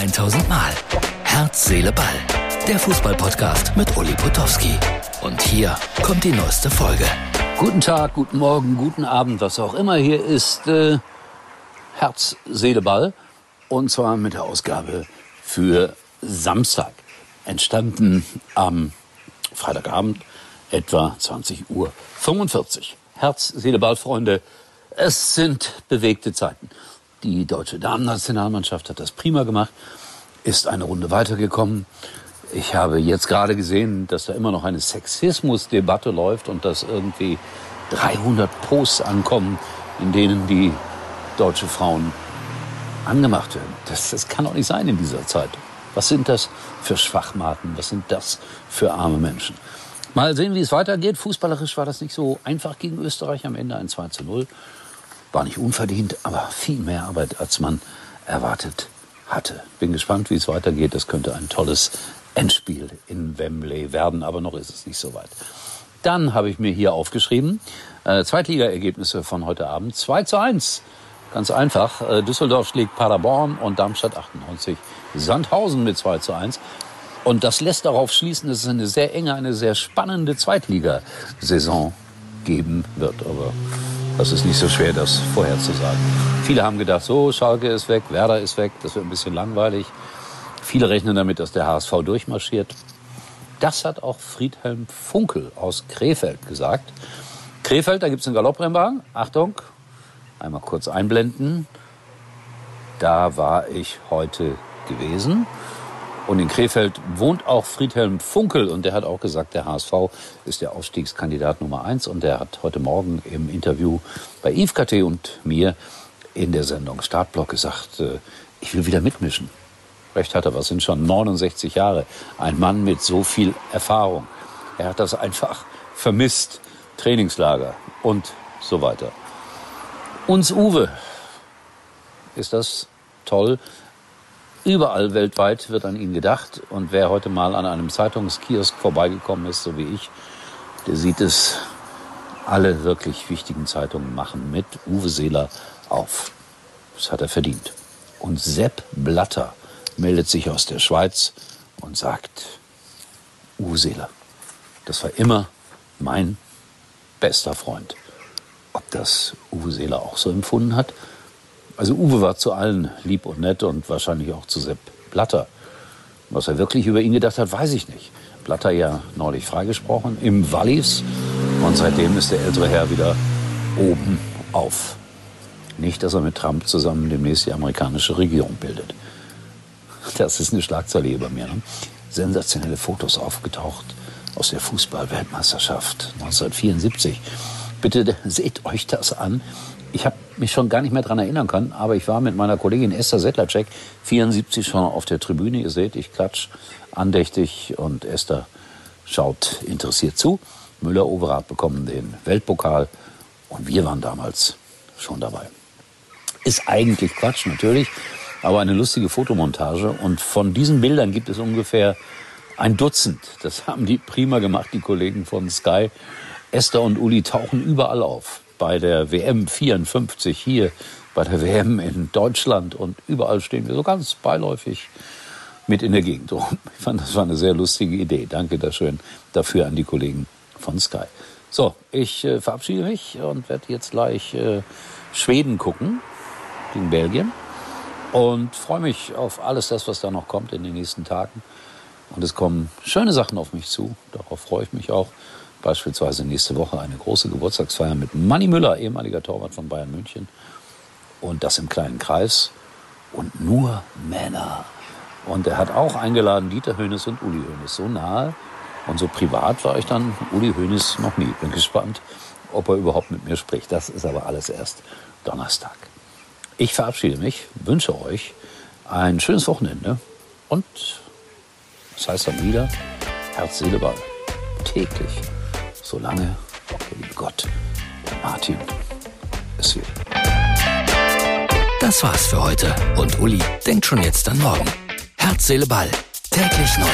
1000 Mal. Herz, Seele, Ball. Der Fußballpodcast mit Uli Potowski. Und hier kommt die neueste Folge. Guten Tag, guten Morgen, guten Abend, was auch immer. Hier ist äh, Herz, Seele, Ball. Und zwar mit der Ausgabe für Samstag. Entstanden am Freitagabend etwa 20 Uhr 45. Herz, Seele, Ball, Freunde. Es sind bewegte Zeiten. Die deutsche Damen-Nationalmannschaft hat das prima gemacht, ist eine Runde weitergekommen. Ich habe jetzt gerade gesehen, dass da immer noch eine Sexismusdebatte läuft und dass irgendwie 300 Posts ankommen, in denen die deutsche Frauen angemacht werden. Das, das kann doch nicht sein in dieser Zeit. Was sind das für Schwachmaten? Was sind das für arme Menschen? Mal sehen, wie es weitergeht. Fußballerisch war das nicht so einfach gegen Österreich am Ende ein 2 zu 0. War nicht unverdient, aber viel mehr Arbeit, als man erwartet hatte. Bin gespannt, wie es weitergeht. Das könnte ein tolles Endspiel in Wembley werden, aber noch ist es nicht so weit. Dann habe ich mir hier aufgeschrieben, äh, Zweitligaergebnisse von heute Abend. 2 zu 1. Ganz einfach. Äh, Düsseldorf schlägt Paderborn und Darmstadt 98. Sandhausen mit 2 zu 1. Und das lässt darauf schließen, dass es eine sehr enge, eine sehr spannende Zweitligasaison geben wird. Aber das ist nicht so schwer, das vorherzusagen. Viele haben gedacht, so, Schalke ist weg, Werder ist weg, das wird ein bisschen langweilig. Viele rechnen damit, dass der HSV durchmarschiert. Das hat auch Friedhelm Funkel aus Krefeld gesagt. Krefeld, da gibt es einen Galopprennwagen. Achtung, einmal kurz einblenden. Da war ich heute gewesen. Und in Krefeld wohnt auch Friedhelm Funkel und der hat auch gesagt, der HSV ist der Aufstiegskandidat Nummer eins und der hat heute Morgen im Interview bei Yves KT und mir in der Sendung Startblock gesagt, äh, ich will wieder mitmischen. Recht hat er, was sind schon 69 Jahre. Ein Mann mit so viel Erfahrung. Er hat das einfach vermisst. Trainingslager und so weiter. Uns Uwe ist das toll. Überall weltweit wird an ihn gedacht. Und wer heute mal an einem Zeitungskiosk vorbeigekommen ist, so wie ich, der sieht es, alle wirklich wichtigen Zeitungen machen mit Uwe Seeler auf. Das hat er verdient. Und Sepp Blatter meldet sich aus der Schweiz und sagt, Uwe Seeler, das war immer mein bester Freund. Ob das Uwe Seeler auch so empfunden hat? Also Uwe war zu allen lieb und nett und wahrscheinlich auch zu Sepp Blatter. Was er wirklich über ihn gedacht hat, weiß ich nicht. Blatter ja neulich freigesprochen im Wallis und seitdem ist der ältere Herr wieder oben auf. Nicht, dass er mit Trump zusammen demnächst die amerikanische Regierung bildet. Das ist eine Schlagzeile hier bei mir. Ne? Sensationelle Fotos aufgetaucht aus der Fußball-Weltmeisterschaft 1974. Bitte seht euch das an ich habe mich schon gar nicht mehr daran erinnern können, aber ich war mit meiner Kollegin Esther Settlercheck 74 schon auf der Tribüne. Ihr seht, ich klatsch andächtig und Esther schaut interessiert zu. Müller-Overath bekommen den Weltpokal und wir waren damals schon dabei. Ist eigentlich Quatsch, natürlich, aber eine lustige Fotomontage. Und von diesen Bildern gibt es ungefähr ein Dutzend. Das haben die prima gemacht, die Kollegen von Sky. Esther und Uli tauchen überall auf bei der WM 54 hier, bei der WM in Deutschland und überall stehen wir so ganz beiläufig mit in der Gegend rum. Ich fand, das war eine sehr lustige Idee. Danke schön dafür an die Kollegen von Sky. So, ich äh, verabschiede mich und werde jetzt gleich äh, Schweden gucken gegen Belgien und freue mich auf alles das, was da noch kommt in den nächsten Tagen. Und es kommen schöne Sachen auf mich zu. Darauf freue ich mich auch. Beispielsweise nächste Woche eine große Geburtstagsfeier mit Manny Müller, ehemaliger Torwart von Bayern München. Und das im kleinen Kreis. Und nur Männer. Und er hat auch eingeladen Dieter Hönes und Uli Hönes. So nahe und so privat war ich dann Uli Hönes noch nie. Bin gespannt, ob er überhaupt mit mir spricht. Das ist aber alles erst Donnerstag. Ich verabschiede mich, wünsche euch ein schönes Wochenende und das heißt dann wieder Herz, Seele, Ball. Täglich solange der liebe Gott und Martin es will. Das war's für heute und Uli denkt schon jetzt an morgen. Herz, Seele, Ball. Täglich neu.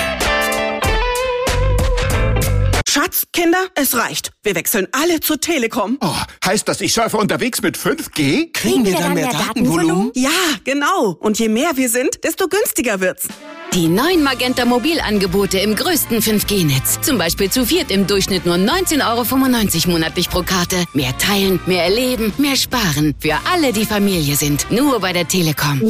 Schatz, Kinder, es reicht. Wir wechseln alle zur Telekom. Oh, heißt das, ich surfe unterwegs mit 5G? Kriegen wir dann mehr Datenvolumen? Ja, genau. Und je mehr wir sind, desto günstiger wird's. Die neuen Magenta Mobilangebote im größten 5G-Netz. Zum Beispiel zu viert im Durchschnitt nur 19,95 Euro monatlich pro Karte. Mehr teilen, mehr erleben, mehr sparen. Für alle, die Familie sind. Nur bei der Telekom.